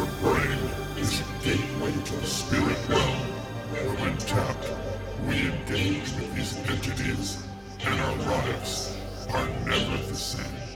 Your brain is a gateway to the spirit realm. When tapped, we engage with these entities, and our lives are never the same.